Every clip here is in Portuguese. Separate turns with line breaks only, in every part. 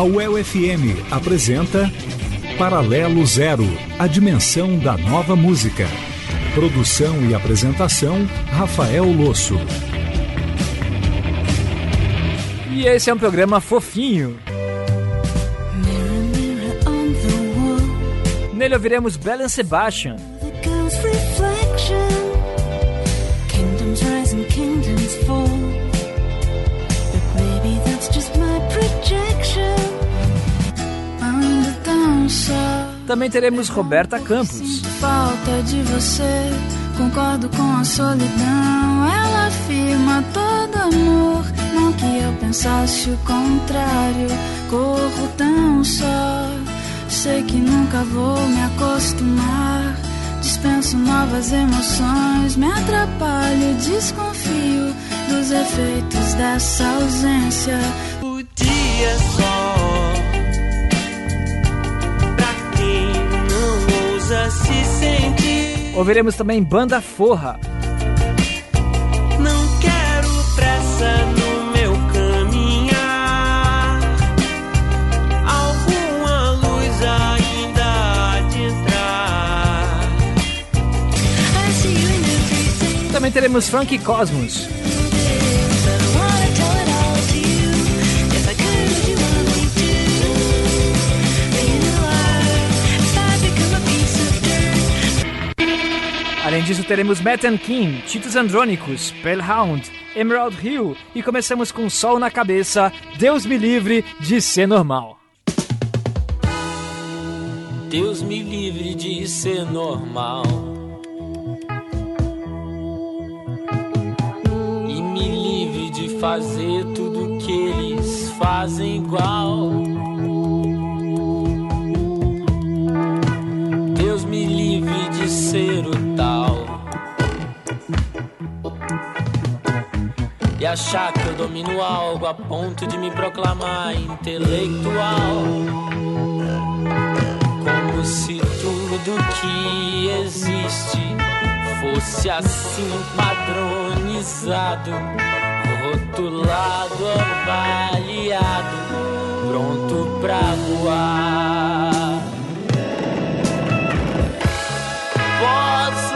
A UEL FM apresenta Paralelo Zero, a dimensão da nova música. Produção e apresentação, Rafael Losso.
E esse é um programa fofinho. Nele ouviremos Belen Sebastian. Também teremos Roberta Campos.
Falta de você, concordo com a solidão. Ela afirma todo amor, não que eu pensasse o contrário. Corro tão só, sei que nunca vou me acostumar. Dispenso novas emoções, me atrapalho, desconfio dos efeitos dessa ausência.
O dia só se sentir.
Ouviremos também Banda Forra. Também teremos Funk Cosmos. Além disso, teremos Matt and King, Titus Andronicus, Pellhound, Emerald Hill e começamos com Sol na Cabeça, Deus me livre de ser normal.
Deus me livre de ser normal. Fazer tudo que eles fazem igual. Deus me livre de ser o e achar que eu domino algo a ponto de me proclamar intelectual. Como se tudo que existe fosse assim padronizado, rotulado, avaliado, pronto pra voar. Posso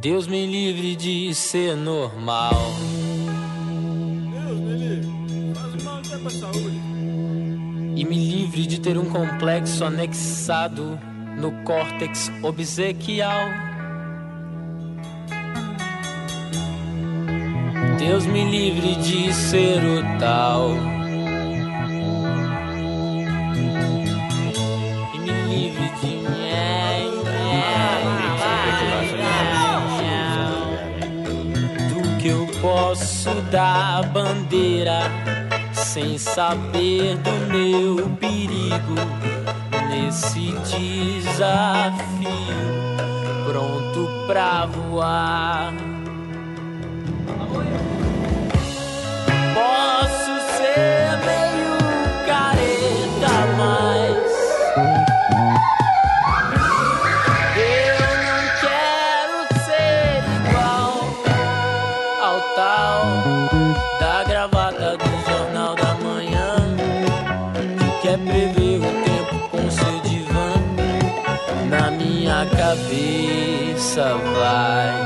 Deus me livre de ser normal. Deus me livre, faz mal até pra saúde. E me livre de ter um complexo anexado no córtex obsequial. Deus me livre de ser o tal. Posso dar bandeira sem saber do meu perigo nesse desafio pronto pra voar. Na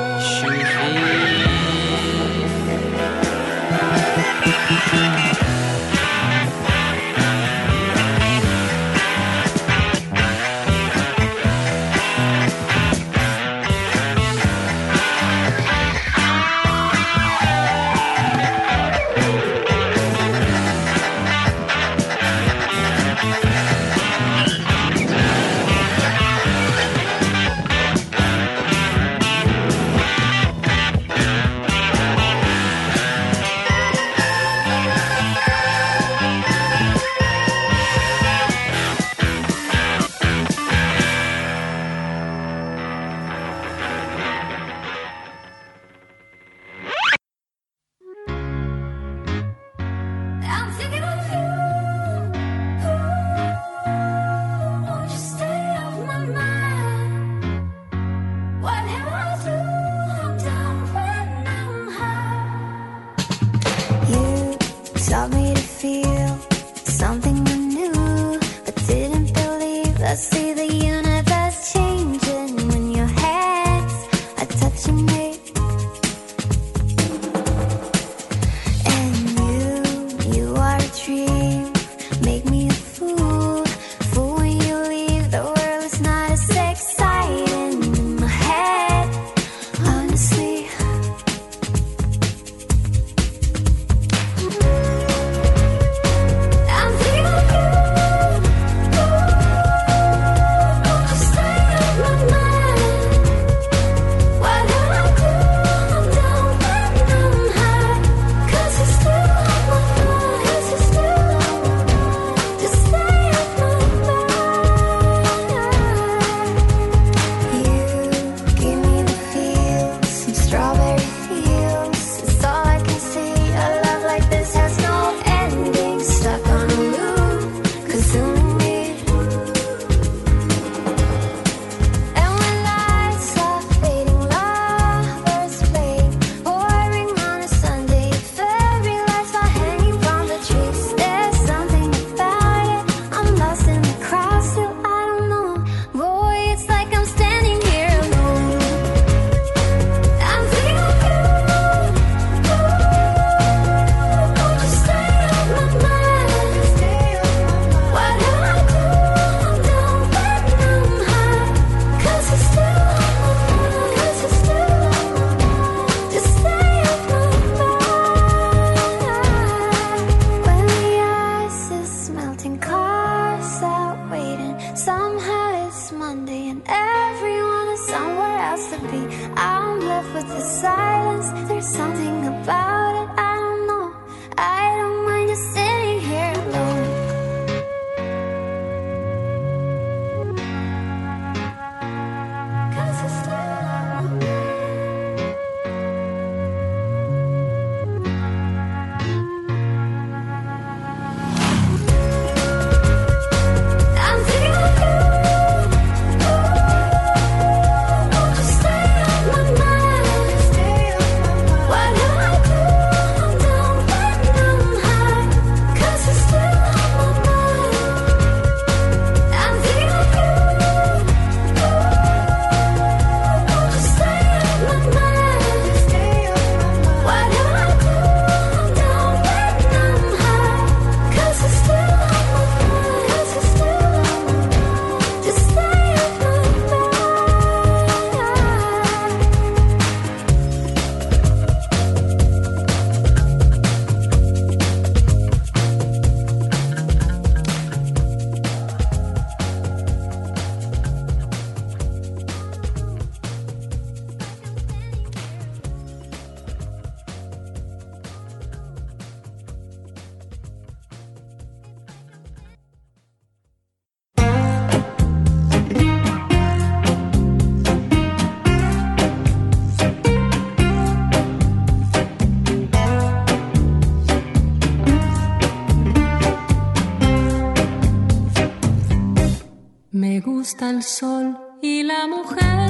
hasta el sol y la mujer.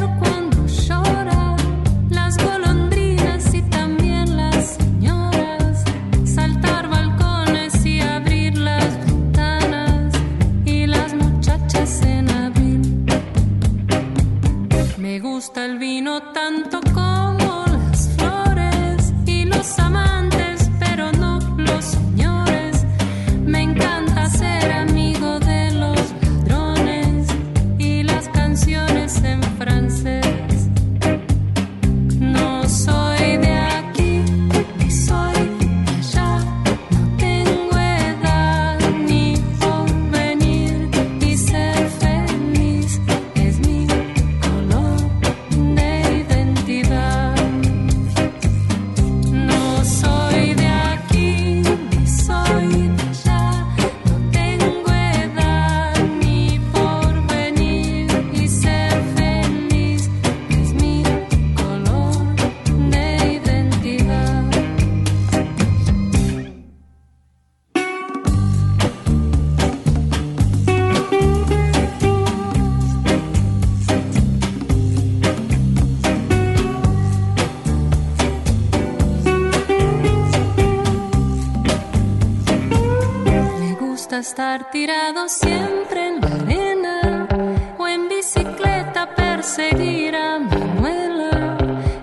estar tirado siempre en la arena o en bicicleta perseguir a Manuela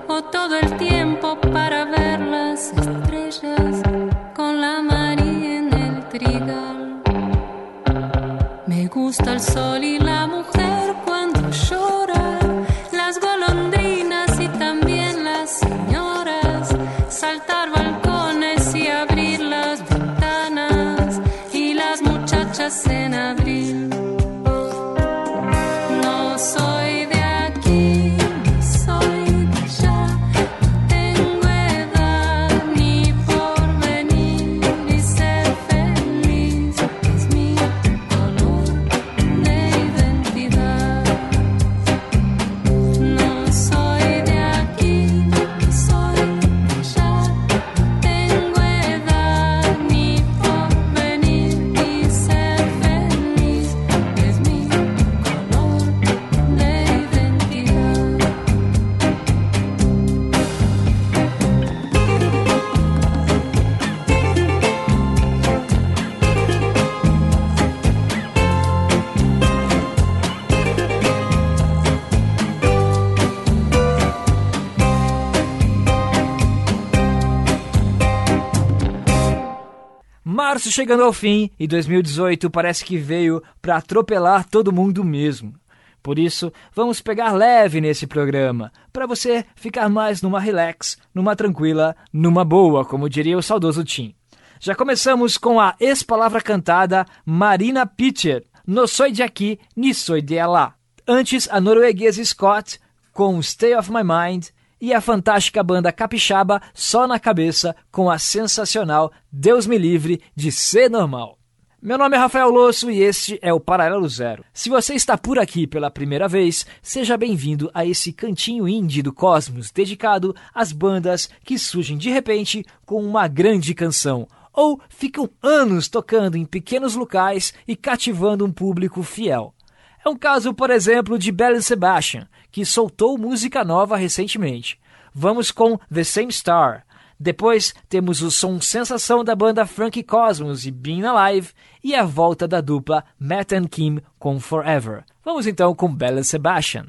o todo el
março chegando ao fim e 2018 parece que veio para atropelar todo mundo mesmo. Por isso, vamos pegar leve nesse programa, para você ficar mais numa relax, numa tranquila, numa boa, como diria o saudoso Tim. Já começamos com a ex-palavra cantada Marina Pitcher, No Soy de Aqui, Ni Soy de Lá. Antes, a norueguesa Scott
com Stay of My Mind e a fantástica banda capixaba Só na Cabeça com a sensacional Deus Me Livre de Ser Normal. Meu nome é Rafael Losso e este é o Paralelo Zero. Se você está por aqui pela primeira vez, seja bem-vindo a esse cantinho indie do Cosmos dedicado às bandas que surgem de repente com uma grande canção ou ficam anos tocando em pequenos locais e cativando um público fiel. É um caso, por exemplo, de Belle Sebastian, que soltou música nova recentemente. Vamos com The Same Star. Depois temos o som sensação da banda Frankie Cosmos e Being Alive e a volta da dupla Matt and Kim com Forever. Vamos então com Belle Sebastian.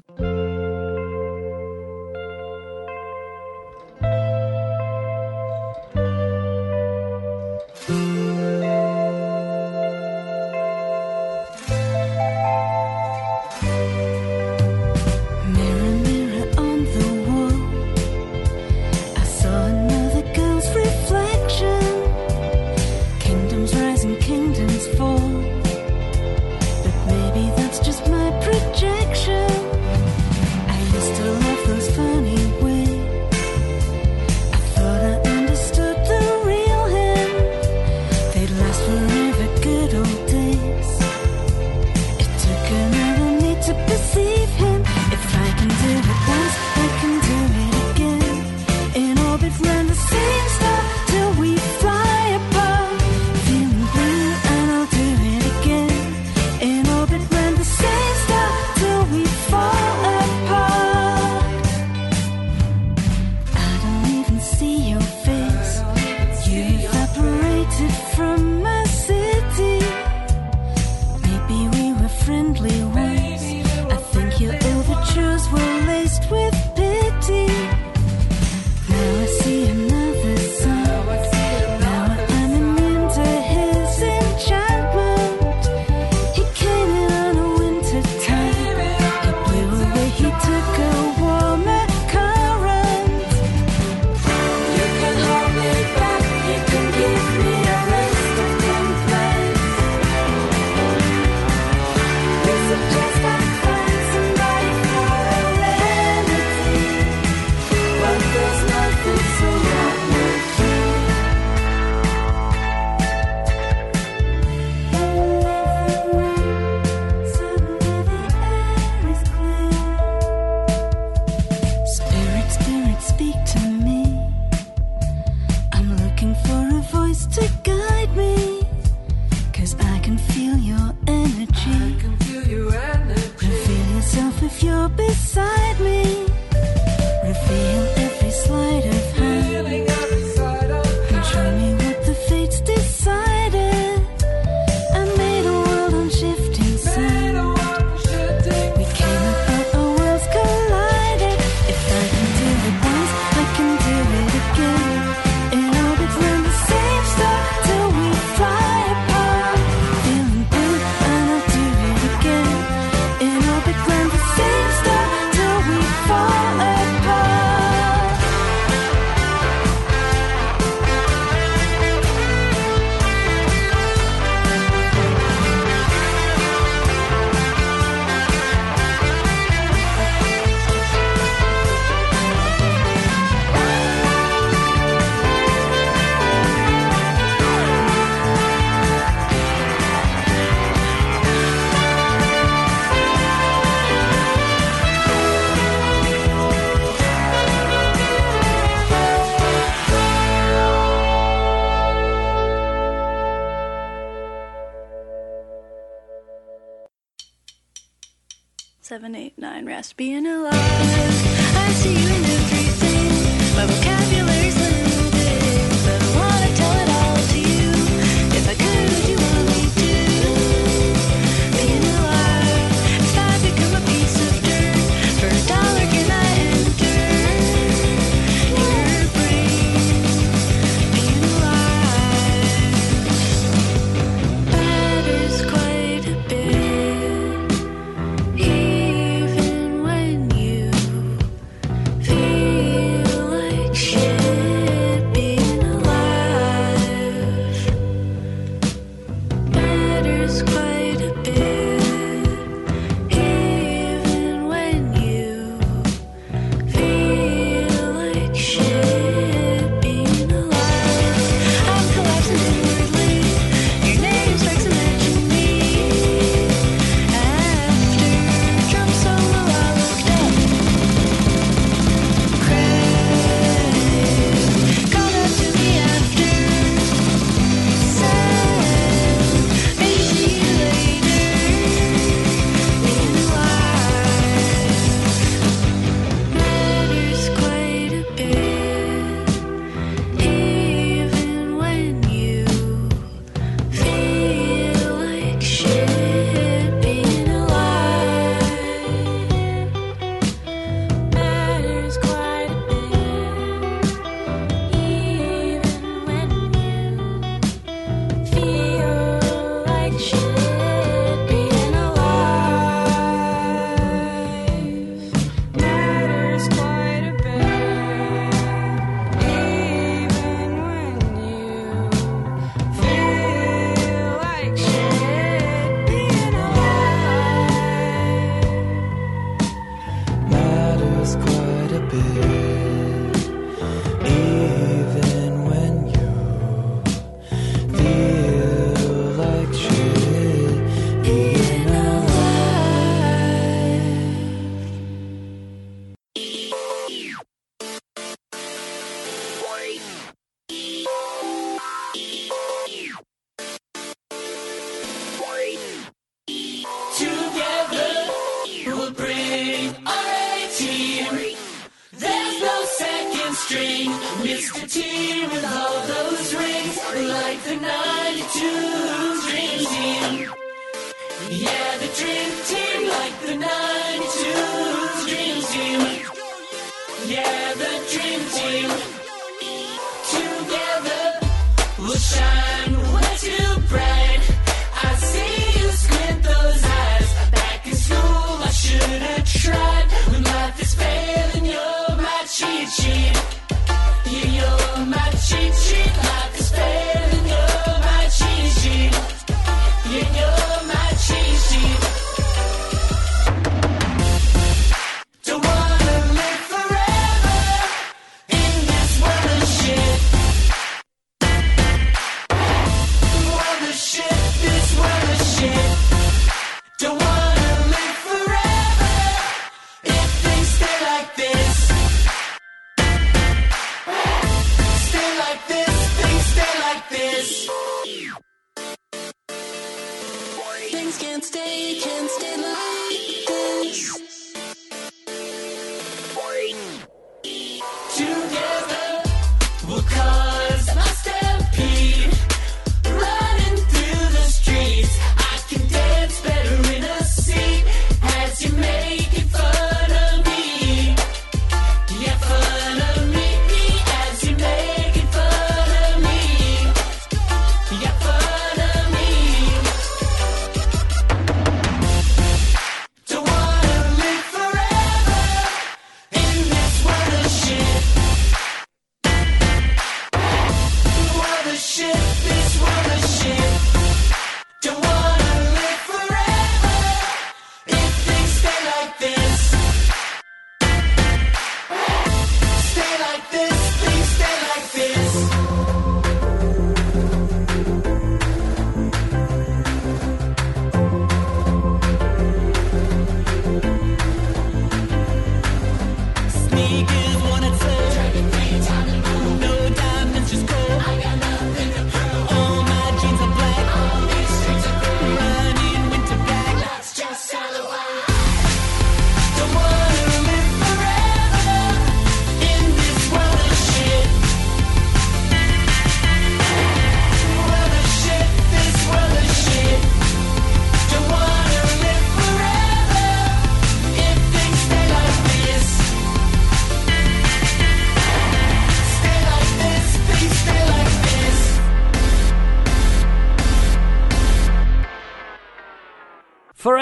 past being alive. I see you.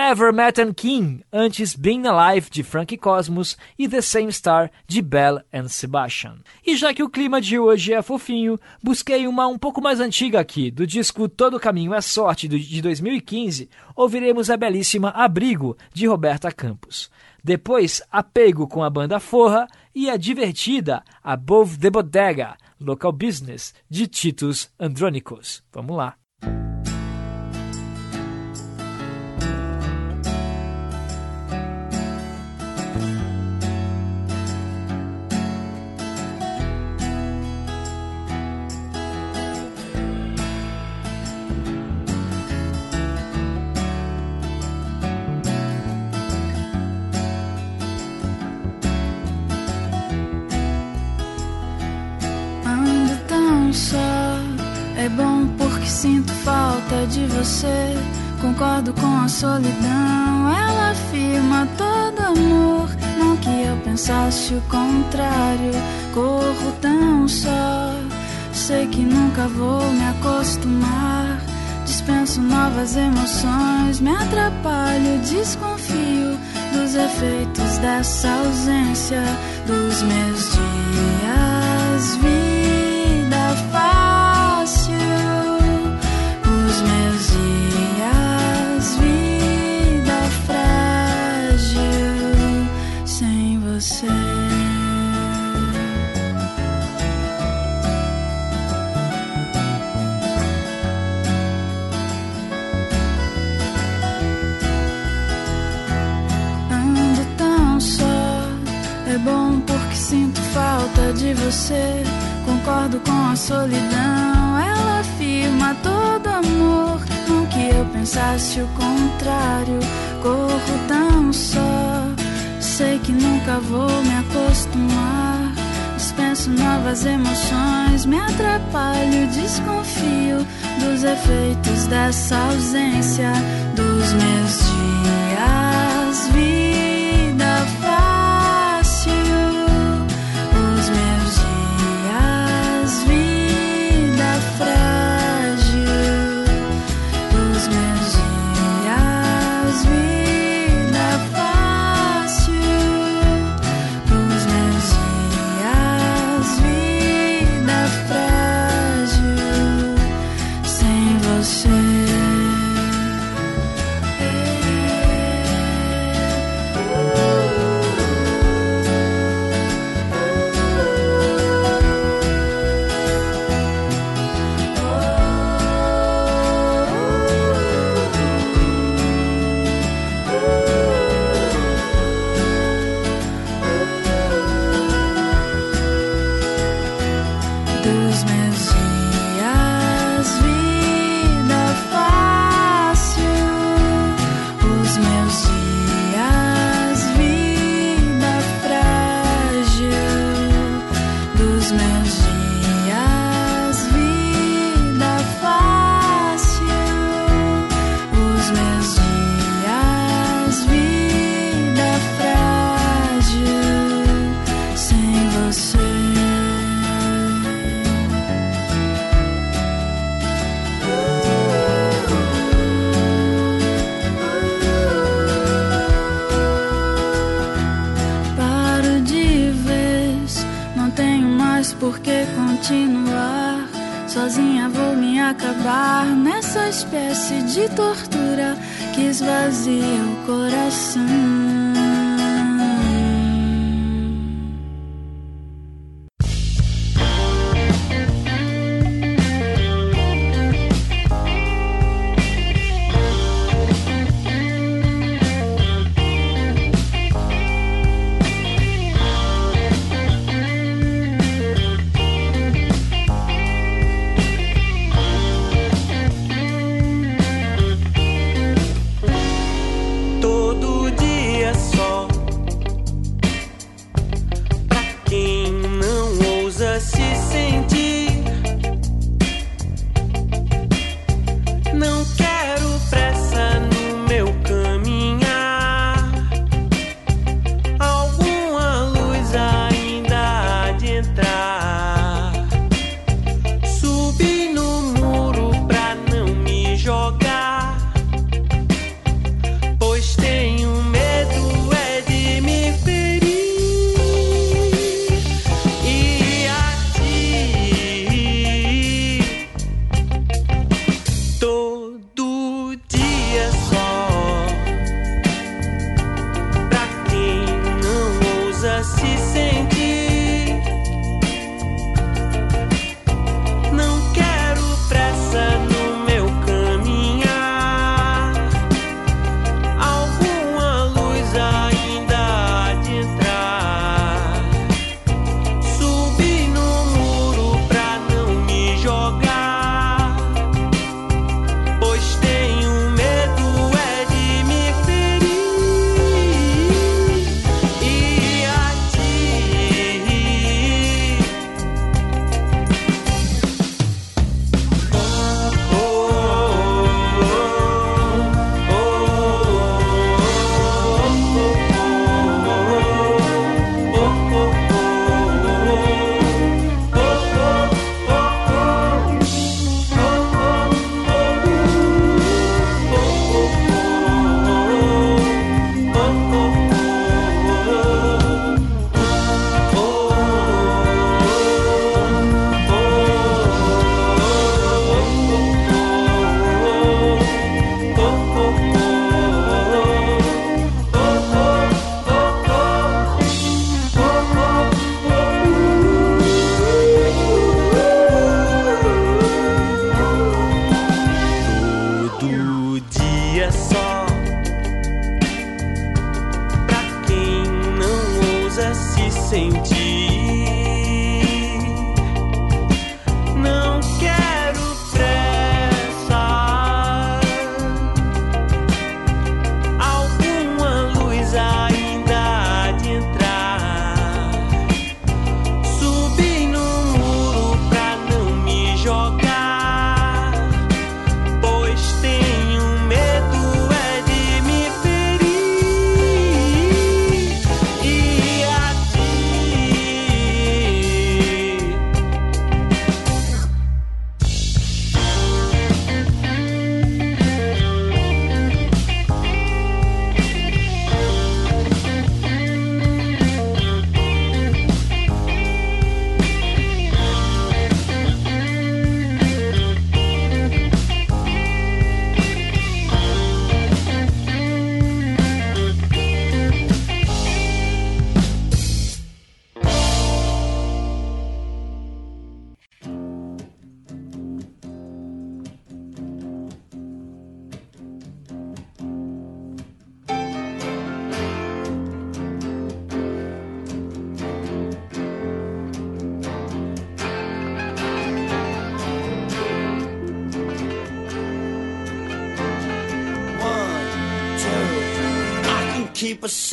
Forever
Metal King, antes Being Alive de Frank Cosmos e The Same Star de Bell and Sebastian. E já que o clima de hoje é fofinho, busquei uma um pouco mais antiga aqui, do disco Todo Caminho é Sorte de 2015, ouviremos a belíssima Abrigo de Roberta Campos. Depois, Apego com a banda Forra e a divertida Above the Bodega, Local Business de Titus Andronicos. Vamos lá.
Você. Concordo com a solidão, ela afirma todo amor. Não que eu pensasse o contrário, corro tão só. Sei que nunca vou me acostumar. Dispenso novas emoções, me atrapalho, desconfio dos efeitos dessa ausência dos meus dias. Vida é bom porque sinto falta de você. Concordo com a solidão, ela afirma todo amor. Não que eu pensasse o contrário, corro tão só. Sei que nunca vou me acostumar. Dispenso novas emoções, me atrapalho, desconfio dos efeitos dessa ausência dos meus continuar. Sozinha vou me acabar nessa espécie de tortura que esvazia o coração.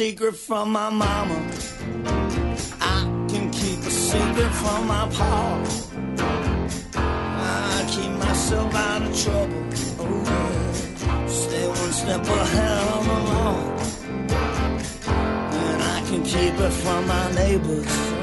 Secret from my mama. I can keep a secret from my pa. I keep myself out of trouble. Oh, yeah. Stay one step ahead of the law. And I can keep it from my neighbors.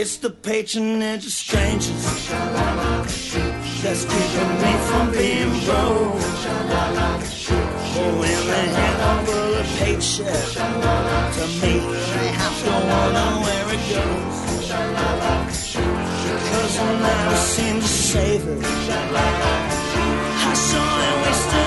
It's the patronage of strangers that's keeping me from being broke. When they hand over a paycheck to me, they have to wonder where it goes. Because I never seem to save it. I saw it wasted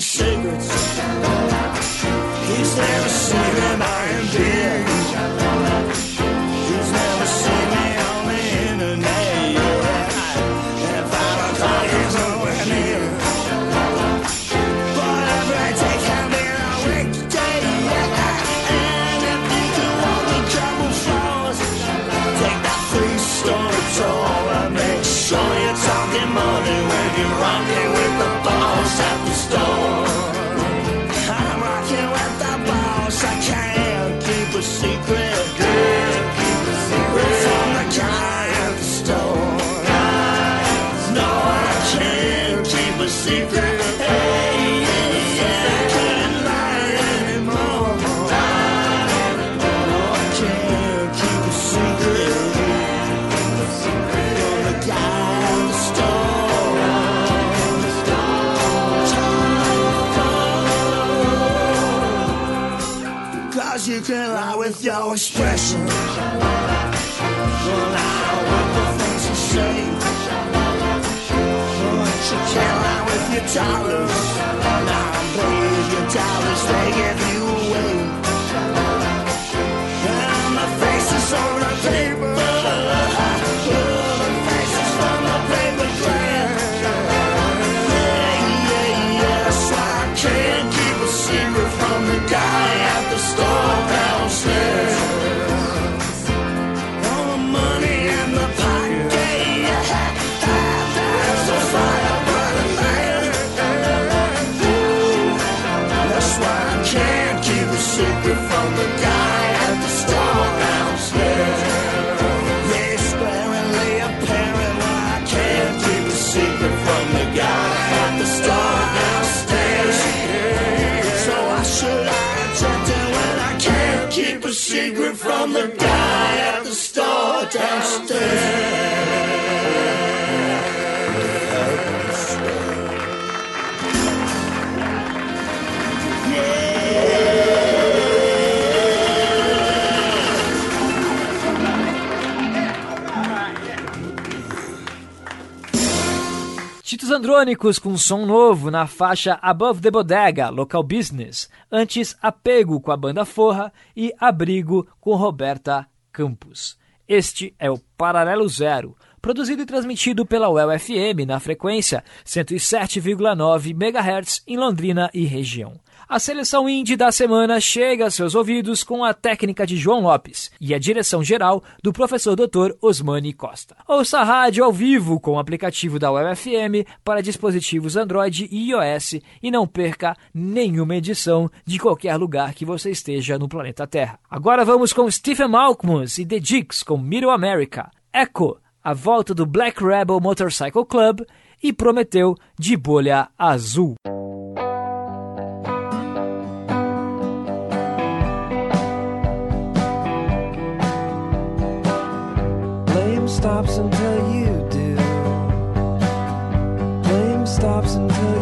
cigarettes. He's there to see them am beer. A secret. From Can lie with your expression. Well, lie with the things you say. But you can't lie with your dollars. Now, please, your dollars, they give you away. And the faces on the paper.
eletrônicos com som novo na faixa Above the Bodega, Local Business, antes Apego com a banda Forra e Abrigo com Roberta Campos. Este é o Paralelo Zero, produzido e transmitido pela UEL-FM na frequência 107,9 MHz em Londrina e região. A seleção indie da semana chega a seus ouvidos com a técnica de João Lopes e a direção geral do professor Dr. Osmani Costa. Ouça a rádio ao vivo com o aplicativo da UFM para dispositivos Android e iOS e não perca nenhuma edição de qualquer lugar que você esteja no planeta Terra. Agora vamos com Stephen Malkmus e The Dicks com Middle America, Echo, a volta do Black Rebel Motorcycle Club e Prometeu de Bolha Azul.
stops until you do. Blame stops until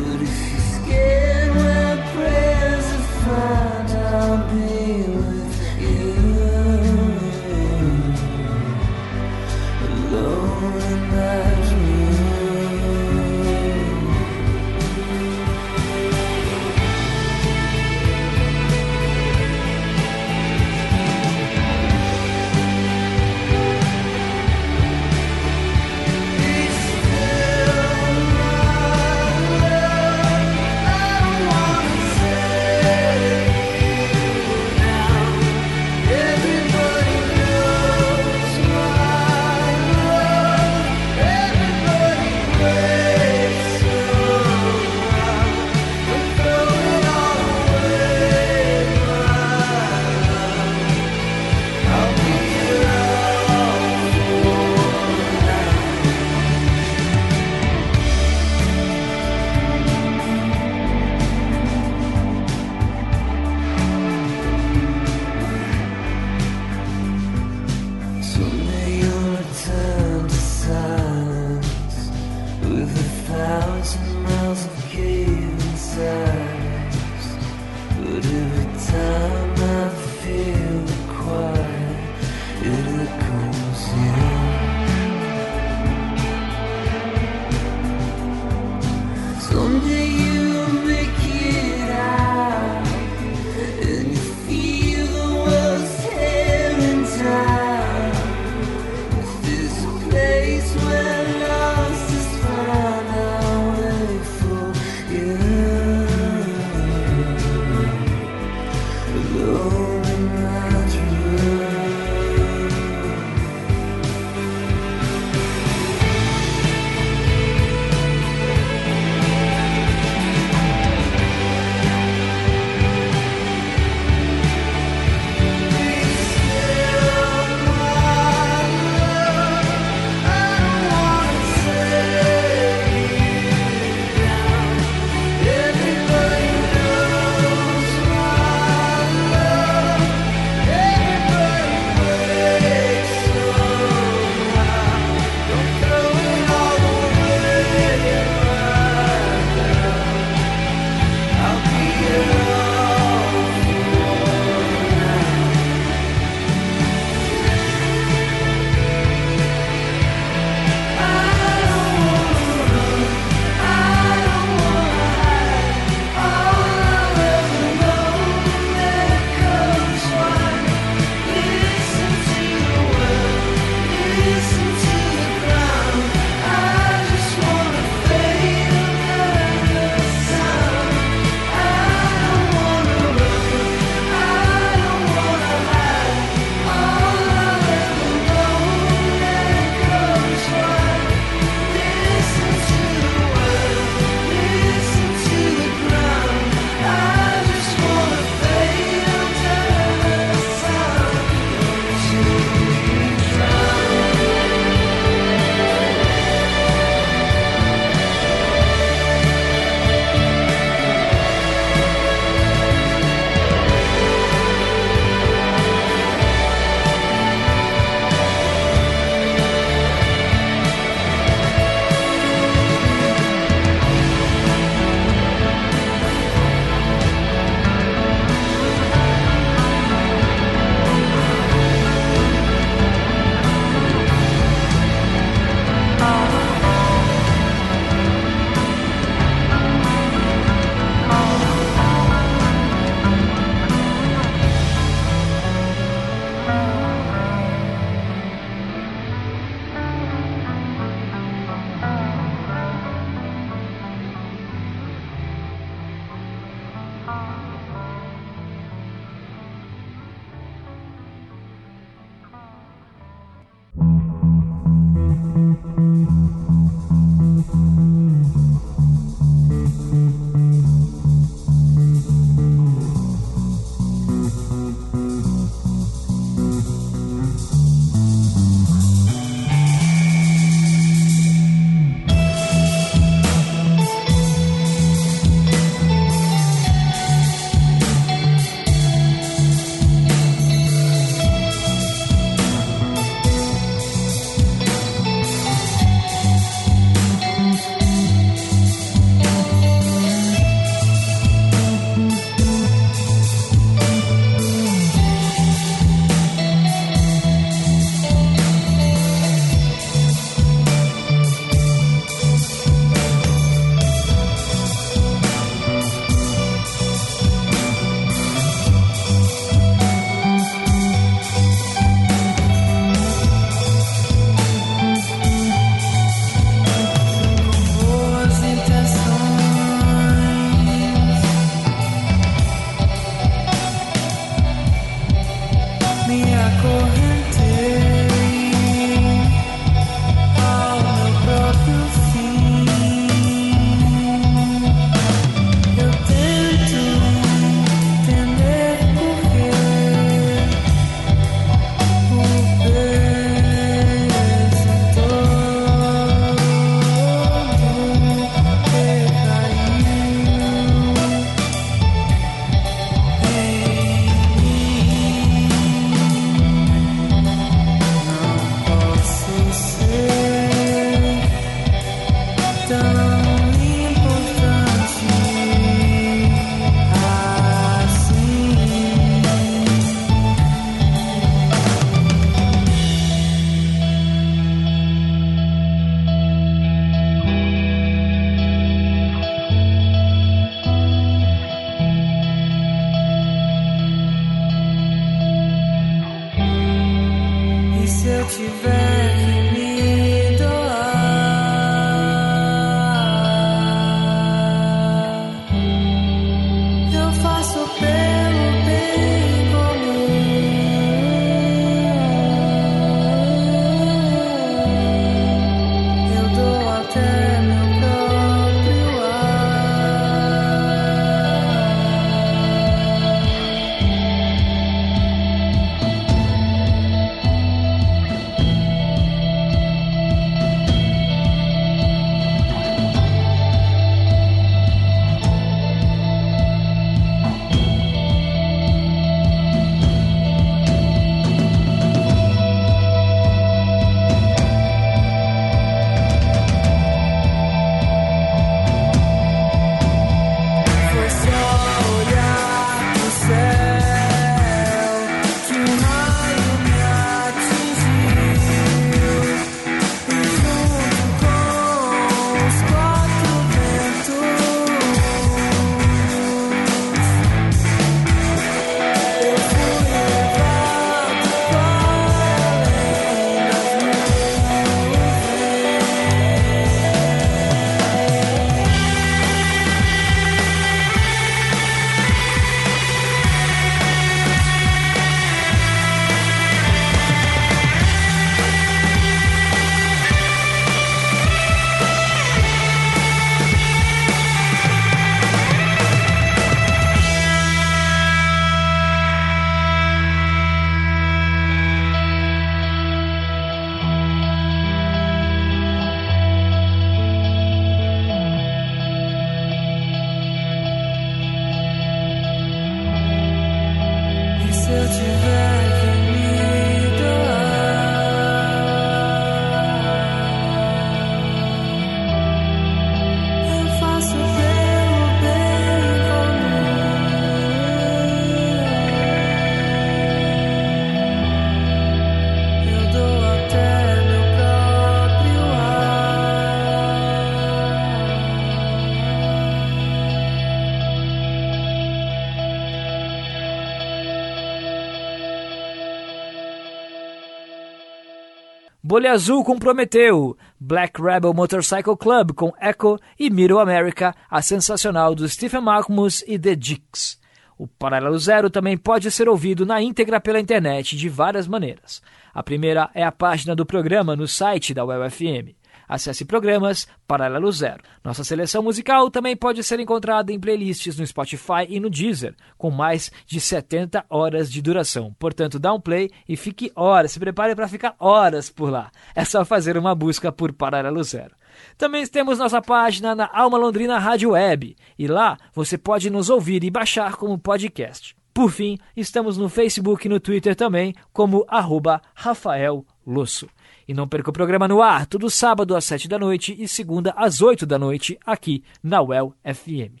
Bolha Azul com Prometeu, Black Rebel Motorcycle Club com Echo e Middle America, a sensacional do Stephen Malkmus e The Dicks. O Paralelo Zero também pode ser ouvido na íntegra pela internet de várias maneiras. A primeira é a página do programa no site da UFM. Acesse programas Paralelo Zero. Nossa seleção musical também pode ser encontrada em playlists no Spotify e no Deezer, com mais de 70 horas de duração. Portanto, dá um play e fique horas, se prepare para ficar horas por lá. É só fazer uma busca por Paralelo Zero. Também temos nossa página na Alma Londrina Rádio Web, e lá você pode nos ouvir e baixar como podcast. Por fim, estamos no Facebook e no Twitter também, como arroba Rafael Losso. E não perca o programa no ar, todo sábado às 7 da noite e segunda às 8 da noite, aqui na UEL FM.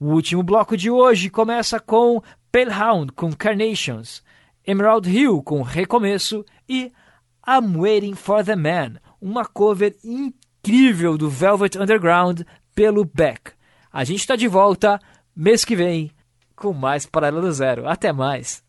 O último bloco de hoje começa com Pale Hound com Carnations, Emerald Hill com Recomeço e I'm Waiting for the Man, uma cover incrível do Velvet Underground pelo Beck. A gente está de volta mês que vem com mais Paralelo Zero. Até mais!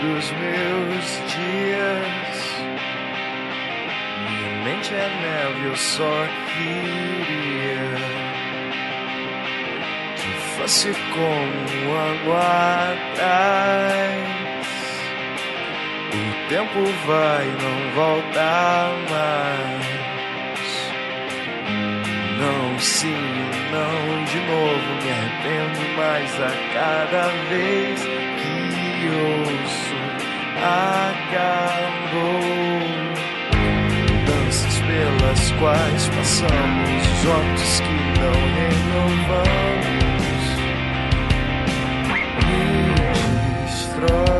Dos meus dias. Minha mente é neve, eu só queria que fosse como água atrás. O tempo vai, não volta mais. Não, sim, não, de novo me arrependo mais a cada vez que ouço. Acabou. Danças pelas quais passamos, votos que não renovamos. Me destrói.